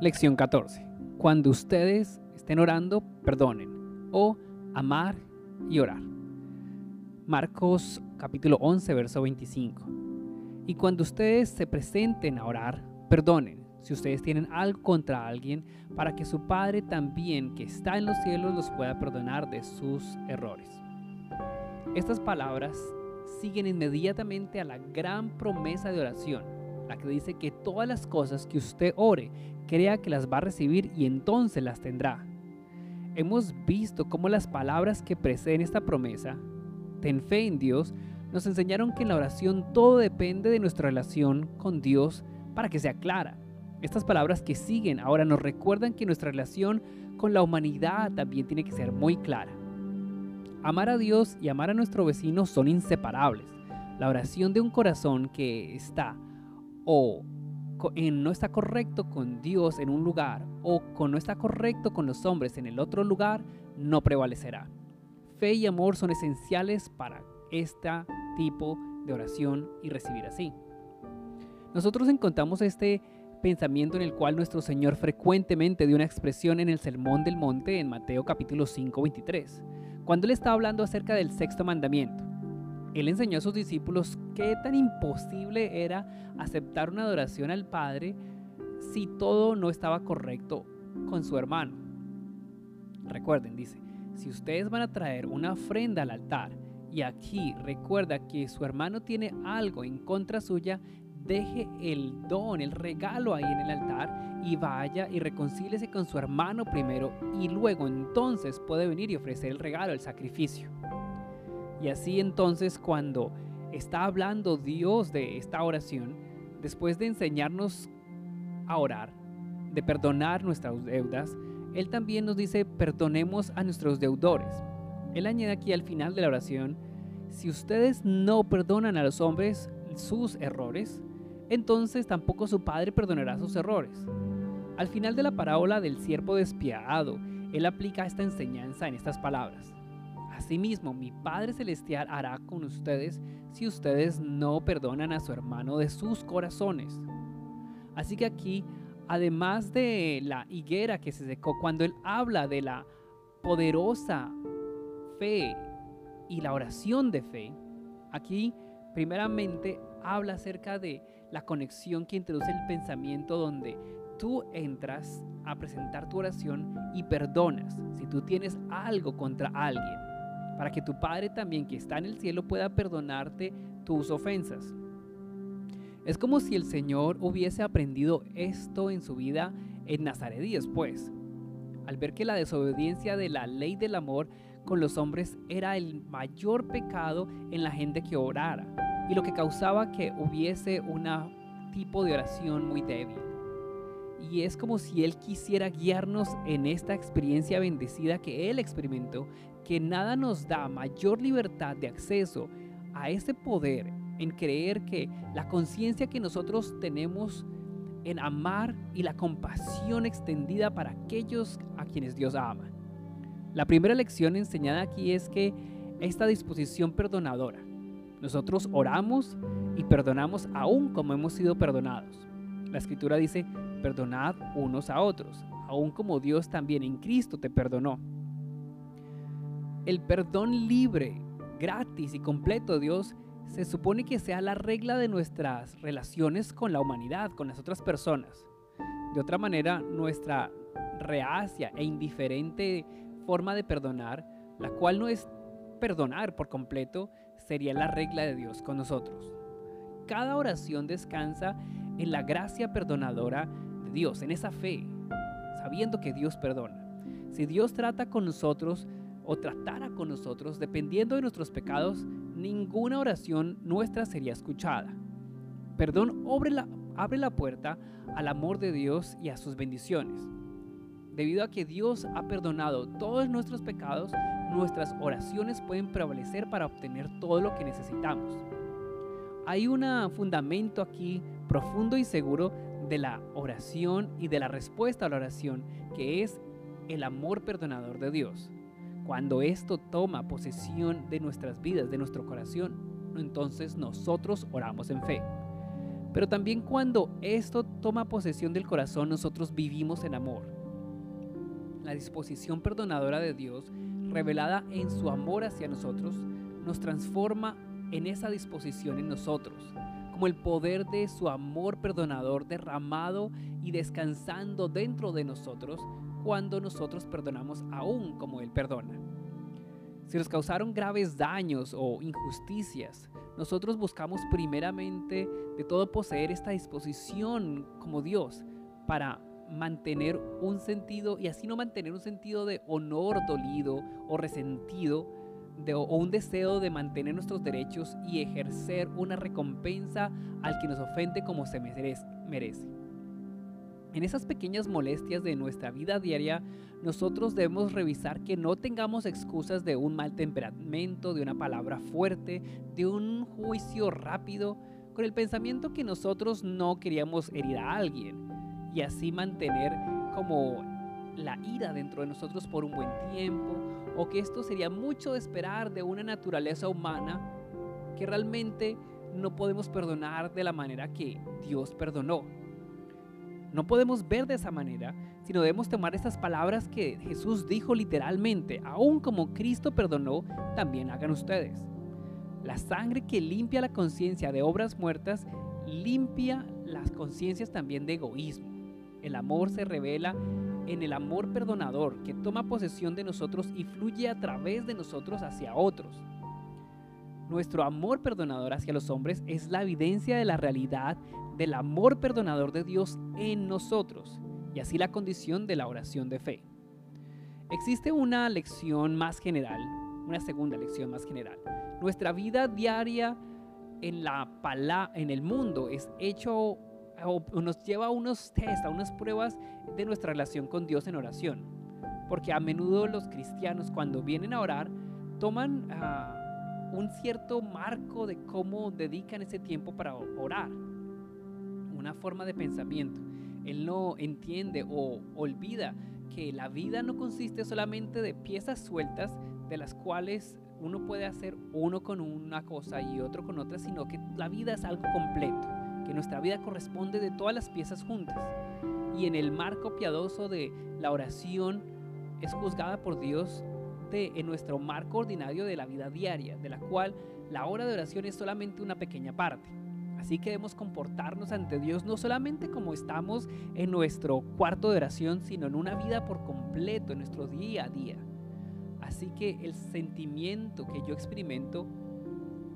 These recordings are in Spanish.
Lección 14. Cuando ustedes estén orando, perdonen. O amar y orar. Marcos capítulo 11, verso 25. Y cuando ustedes se presenten a orar, perdonen si ustedes tienen algo contra alguien, para que su Padre también, que está en los cielos, los pueda perdonar de sus errores. Estas palabras siguen inmediatamente a la gran promesa de oración, la que dice que todas las cosas que usted ore, crea que las va a recibir y entonces las tendrá. Hemos visto cómo las palabras que preceden esta promesa, ten fe en Dios, nos enseñaron que en la oración todo depende de nuestra relación con Dios para que sea clara. Estas palabras que siguen ahora nos recuerdan que nuestra relación con la humanidad también tiene que ser muy clara. Amar a Dios y amar a nuestro vecino son inseparables. La oración de un corazón que está o no está correcto con Dios en un lugar o con, no está correcto con los hombres en el otro lugar no prevalecerá. Fe y amor son esenciales para este tipo de oración y recibir así. Nosotros encontramos este pensamiento en el cual nuestro Señor frecuentemente dio una expresión en el Sermón del Monte en Mateo capítulo 5, 23, cuando él estaba hablando acerca del sexto mandamiento. Él enseñó a sus discípulos qué tan imposible era aceptar una adoración al Padre si todo no estaba correcto con su hermano. Recuerden, dice, si ustedes van a traer una ofrenda al altar y aquí recuerda que su hermano tiene algo en contra suya, deje el don, el regalo ahí en el altar y vaya y reconcíliese con su hermano primero y luego entonces puede venir y ofrecer el regalo, el sacrificio. Y así entonces cuando está hablando Dios de esta oración, después de enseñarnos a orar, de perdonar nuestras deudas, Él también nos dice perdonemos a nuestros deudores. Él añade aquí al final de la oración, si ustedes no perdonan a los hombres sus errores, entonces tampoco su padre perdonará sus errores. Al final de la parábola del siervo despiadado, él aplica esta enseñanza en estas palabras. Asimismo, mi Padre Celestial hará con ustedes si ustedes no perdonan a su hermano de sus corazones. Así que aquí, además de la higuera que se secó, cuando él habla de la poderosa fe y la oración de fe, aquí primeramente habla acerca de la conexión que introduce el pensamiento donde tú entras a presentar tu oración y perdonas si tú tienes algo contra alguien, para que tu Padre también que está en el cielo pueda perdonarte tus ofensas. Es como si el Señor hubiese aprendido esto en su vida en Nazaret y después, al ver que la desobediencia de la ley del amor con los hombres era el mayor pecado en la gente que orara y lo que causaba que hubiese un tipo de oración muy débil. Y es como si Él quisiera guiarnos en esta experiencia bendecida que Él experimentó, que nada nos da mayor libertad de acceso a ese poder en creer que la conciencia que nosotros tenemos en amar y la compasión extendida para aquellos a quienes Dios ama. La primera lección enseñada aquí es que esta disposición perdonadora nosotros oramos y perdonamos aún como hemos sido perdonados. La escritura dice, perdonad unos a otros, aún como Dios también en Cristo te perdonó. El perdón libre, gratis y completo de Dios se supone que sea la regla de nuestras relaciones con la humanidad, con las otras personas. De otra manera, nuestra reacia e indiferente forma de perdonar, la cual no es perdonar por completo, sería la regla de Dios con nosotros. Cada oración descansa en la gracia perdonadora de Dios, en esa fe, sabiendo que Dios perdona. Si Dios trata con nosotros o tratara con nosotros, dependiendo de nuestros pecados, ninguna oración nuestra sería escuchada. Perdón abre la, abre la puerta al amor de Dios y a sus bendiciones. Debido a que Dios ha perdonado todos nuestros pecados, nuestras oraciones pueden prevalecer para obtener todo lo que necesitamos. Hay un fundamento aquí profundo y seguro de la oración y de la respuesta a la oración, que es el amor perdonador de Dios. Cuando esto toma posesión de nuestras vidas, de nuestro corazón, entonces nosotros oramos en fe. Pero también cuando esto toma posesión del corazón, nosotros vivimos en amor. La disposición perdonadora de Dios, revelada en su amor hacia nosotros, nos transforma en esa disposición en nosotros, como el poder de su amor perdonador derramado y descansando dentro de nosotros cuando nosotros perdonamos aún como Él perdona. Si nos causaron graves daños o injusticias, nosotros buscamos primeramente de todo poseer esta disposición como Dios para mantener un sentido y así no mantener un sentido de honor dolido o resentido o un deseo de mantener nuestros derechos y ejercer una recompensa al que nos ofende como se merece. En esas pequeñas molestias de nuestra vida diaria, nosotros debemos revisar que no tengamos excusas de un mal temperamento, de una palabra fuerte, de un juicio rápido, con el pensamiento que nosotros no queríamos herir a alguien y así mantener como la ira dentro de nosotros por un buen tiempo, o que esto sería mucho de esperar de una naturaleza humana que realmente no podemos perdonar de la manera que Dios perdonó. No podemos ver de esa manera, sino debemos tomar estas palabras que Jesús dijo literalmente, aún como Cristo perdonó, también hagan ustedes. La sangre que limpia la conciencia de obras muertas, limpia las conciencias también de egoísmo. El amor se revela en el amor perdonador que toma posesión de nosotros y fluye a través de nosotros hacia otros. Nuestro amor perdonador hacia los hombres es la evidencia de la realidad del amor perdonador de Dios en nosotros y así la condición de la oración de fe. Existe una lección más general, una segunda lección más general. Nuestra vida diaria en, la en el mundo es hecho nos lleva a unos test, a unas pruebas de nuestra relación con Dios en oración. Porque a menudo los cristianos cuando vienen a orar toman ah, un cierto marco de cómo dedican ese tiempo para orar una forma de pensamiento. Él no entiende o olvida que la vida no consiste solamente de piezas sueltas de las cuales uno puede hacer uno con una cosa y otro con otra, sino que la vida es algo completo, que nuestra vida corresponde de todas las piezas juntas. Y en el marco piadoso de la oración es juzgada por Dios de, en nuestro marco ordinario de la vida diaria, de la cual la hora de oración es solamente una pequeña parte. Así que debemos comportarnos ante Dios no solamente como estamos en nuestro cuarto de oración, sino en una vida por completo, en nuestro día a día. Así que el sentimiento que yo experimento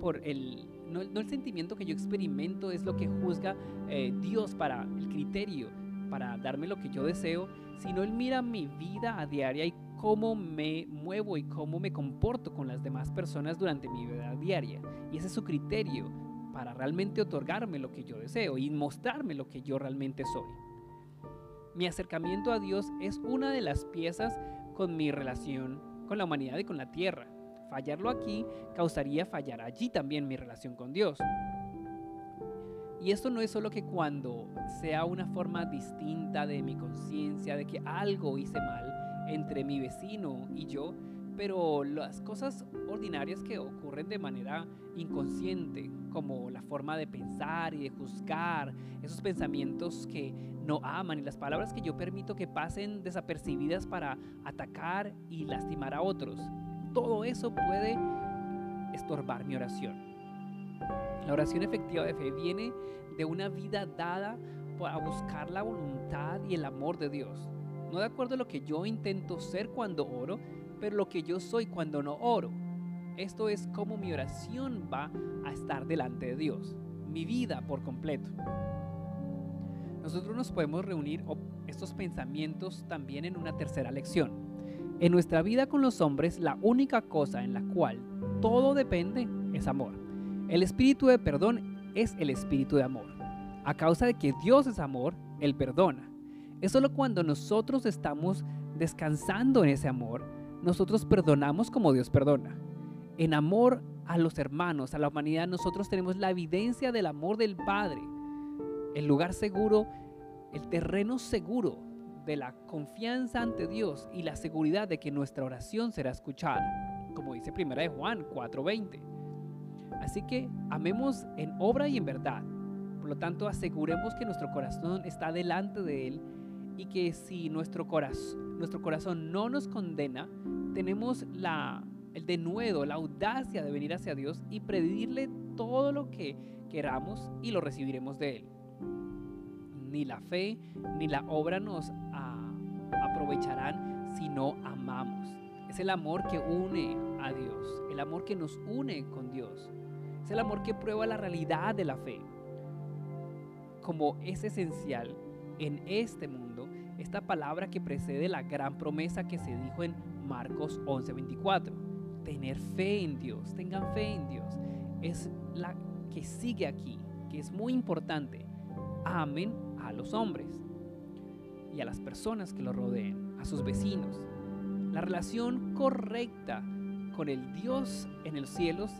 por el no, el sentimiento que yo experimento es lo que juzga eh, Dios para el criterio, para darme lo que yo deseo, sino Él mira mi vida a diaria y cómo me muevo y cómo me comporto con las demás personas durante mi vida diaria. Y ese es su criterio para realmente otorgarme lo que yo deseo y mostrarme lo que yo realmente soy. Mi acercamiento a Dios es una de las piezas con mi relación con la humanidad y con la tierra. Fallarlo aquí causaría fallar allí también mi relación con Dios. Y esto no es solo que cuando sea una forma distinta de mi conciencia de que algo hice mal entre mi vecino y yo, pero las cosas ordinarias que ocurren de manera inconsciente, como la forma de pensar y de juzgar, esos pensamientos que no aman y las palabras que yo permito que pasen desapercibidas para atacar y lastimar a otros, todo eso puede estorbar mi oración. La oración efectiva de fe viene de una vida dada para buscar la voluntad y el amor de Dios. No de acuerdo a lo que yo intento ser cuando oro, pero lo que yo soy cuando no oro. Esto es como mi oración va a estar delante de Dios, mi vida por completo. Nosotros nos podemos reunir estos pensamientos también en una tercera lección. En nuestra vida con los hombres, la única cosa en la cual todo depende es amor. El espíritu de perdón es el espíritu de amor. A causa de que Dios es amor, Él perdona. Es solo cuando nosotros estamos descansando en ese amor nosotros perdonamos como Dios perdona. En amor a los hermanos, a la humanidad, nosotros tenemos la evidencia del amor del Padre. El lugar seguro, el terreno seguro de la confianza ante Dios y la seguridad de que nuestra oración será escuchada, como dice 1 Juan 4:20. Así que amemos en obra y en verdad. Por lo tanto, aseguremos que nuestro corazón está delante de Él y que si nuestro corazón, nuestro corazón no nos condena, tenemos la, el denuedo, la audacia de venir hacia Dios y pedirle todo lo que queramos y lo recibiremos de Él. Ni la fe ni la obra nos aprovecharán si no amamos. Es el amor que une a Dios, el amor que nos une con Dios. Es el amor que prueba la realidad de la fe. Como es esencial en este mundo, esta palabra que precede la gran promesa que se dijo en Marcos 11:24. Tener fe en Dios, tengan fe en Dios. Es la que sigue aquí, que es muy importante. Amen a los hombres y a las personas que lo rodeen, a sus vecinos. La relación correcta con el Dios en los cielos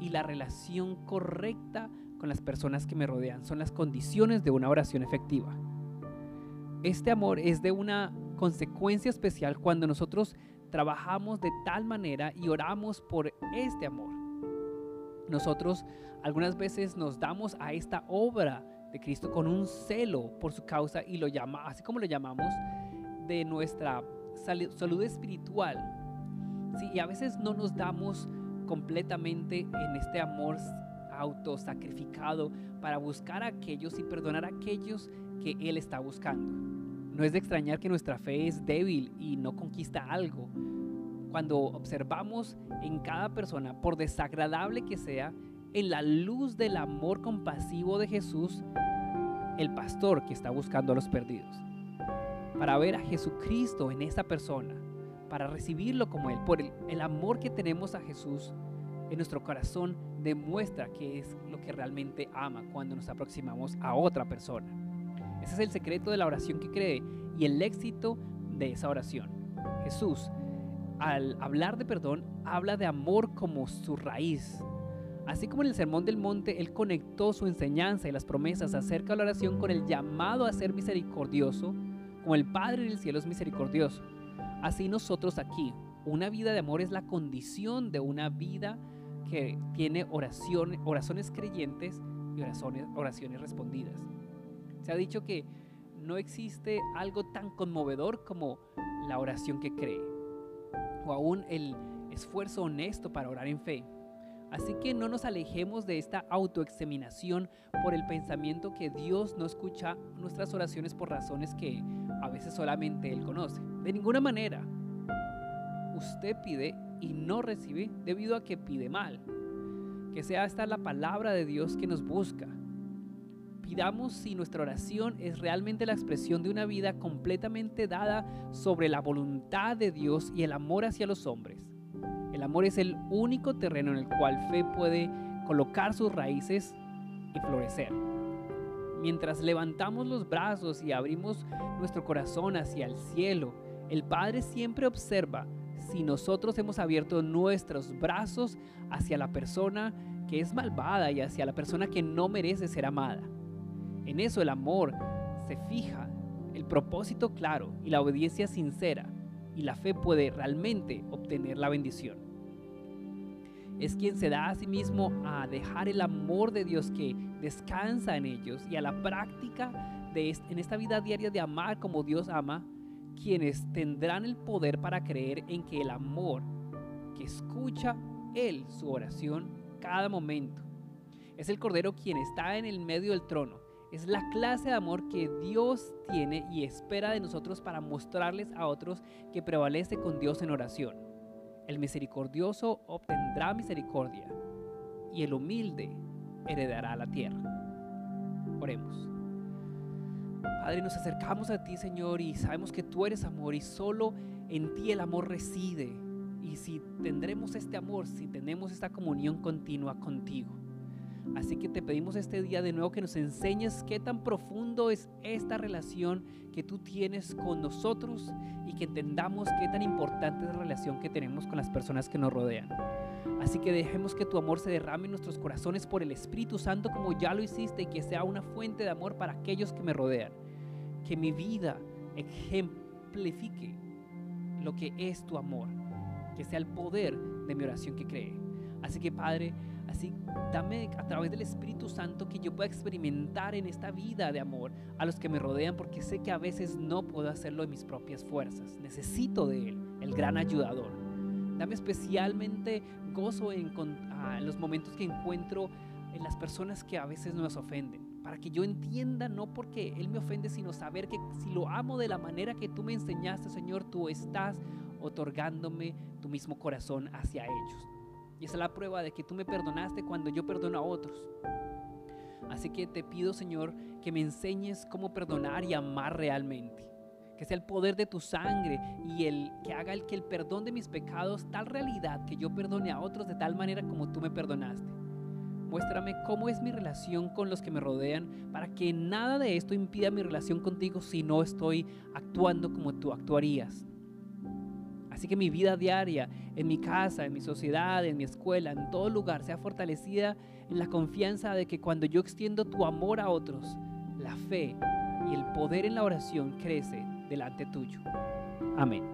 y la relación correcta con las personas que me rodean son las condiciones de una oración efectiva. Este amor es de una consecuencia especial cuando nosotros trabajamos de tal manera y oramos por este amor. Nosotros algunas veces nos damos a esta obra de Cristo con un celo por su causa y lo llama, así como lo llamamos, de nuestra salud espiritual. Sí, y a veces no nos damos completamente en este amor autosacrificado para buscar a aquellos y perdonar a aquellos que Él está buscando. No es de extrañar que nuestra fe es débil y no conquista algo. Cuando observamos en cada persona, por desagradable que sea, en la luz del amor compasivo de Jesús, el pastor que está buscando a los perdidos. Para ver a Jesucristo en esa persona, para recibirlo como Él, por el, el amor que tenemos a Jesús en nuestro corazón, demuestra que es lo que realmente ama cuando nos aproximamos a otra persona. Ese es el secreto de la oración que cree y el éxito de esa oración. Jesús, al hablar de perdón, habla de amor como su raíz. Así como en el Sermón del Monte, Él conectó su enseñanza y las promesas acerca de la oración con el llamado a ser misericordioso, como el Padre del cielo es misericordioso. Así nosotros aquí, una vida de amor es la condición de una vida que tiene oraciones, oraciones creyentes y oraciones, oraciones respondidas. Se ha dicho que no existe algo tan conmovedor como la oración que cree o aún el esfuerzo honesto para orar en fe. Así que no nos alejemos de esta autoexaminación por el pensamiento que Dios no escucha nuestras oraciones por razones que a veces solamente Él conoce. De ninguna manera. Usted pide y no recibe debido a que pide mal. Que sea esta la palabra de Dios que nos busca. Pidamos si nuestra oración es realmente la expresión de una vida completamente dada sobre la voluntad de Dios y el amor hacia los hombres. El amor es el único terreno en el cual fe puede colocar sus raíces y florecer. Mientras levantamos los brazos y abrimos nuestro corazón hacia el cielo, el Padre siempre observa si nosotros hemos abierto nuestros brazos hacia la persona que es malvada y hacia la persona que no merece ser amada. En eso el amor se fija, el propósito claro y la obediencia sincera, y la fe puede realmente obtener la bendición. Es quien se da a sí mismo a dejar el amor de Dios que descansa en ellos y a la práctica de en esta vida diaria de amar como Dios ama, quienes tendrán el poder para creer en que el amor que escucha Él su oración cada momento. Es el Cordero quien está en el medio del trono. Es la clase de amor que Dios tiene y espera de nosotros para mostrarles a otros que prevalece con Dios en oración. El misericordioso obtendrá misericordia y el humilde heredará la tierra. Oremos. Padre, nos acercamos a ti, Señor, y sabemos que tú eres amor y solo en ti el amor reside. Y si tendremos este amor, si tenemos esta comunión continua contigo. Así que te pedimos este día de nuevo que nos enseñes qué tan profundo es esta relación que tú tienes con nosotros y que entendamos qué tan importante es la relación que tenemos con las personas que nos rodean. Así que dejemos que tu amor se derrame en nuestros corazones por el Espíritu Santo como ya lo hiciste y que sea una fuente de amor para aquellos que me rodean que mi vida ejemplifique lo que es tu amor, que sea el poder de mi oración que cree. Así que Padre, Así, dame a través del Espíritu Santo que yo pueda experimentar en esta vida de amor a los que me rodean, porque sé que a veces no puedo hacerlo en mis propias fuerzas. Necesito de Él, el gran ayudador. Dame especialmente gozo en, en los momentos que encuentro en las personas que a veces nos ofenden, para que yo entienda no porque Él me ofende, sino saber que si lo amo de la manera que tú me enseñaste, Señor, tú estás otorgándome tu mismo corazón hacia ellos. Y esa es la prueba de que tú me perdonaste cuando yo perdono a otros. Así que te pido, Señor, que me enseñes cómo perdonar y amar realmente. Que sea el poder de tu sangre y el que haga el que el perdón de mis pecados tal realidad que yo perdone a otros de tal manera como tú me perdonaste. Muéstrame cómo es mi relación con los que me rodean para que nada de esto impida mi relación contigo si no estoy actuando como tú actuarías. Así que mi vida diaria, en mi casa, en mi sociedad, en mi escuela, en todo lugar, sea fortalecida en la confianza de que cuando yo extiendo tu amor a otros, la fe y el poder en la oración crece delante tuyo. Amén.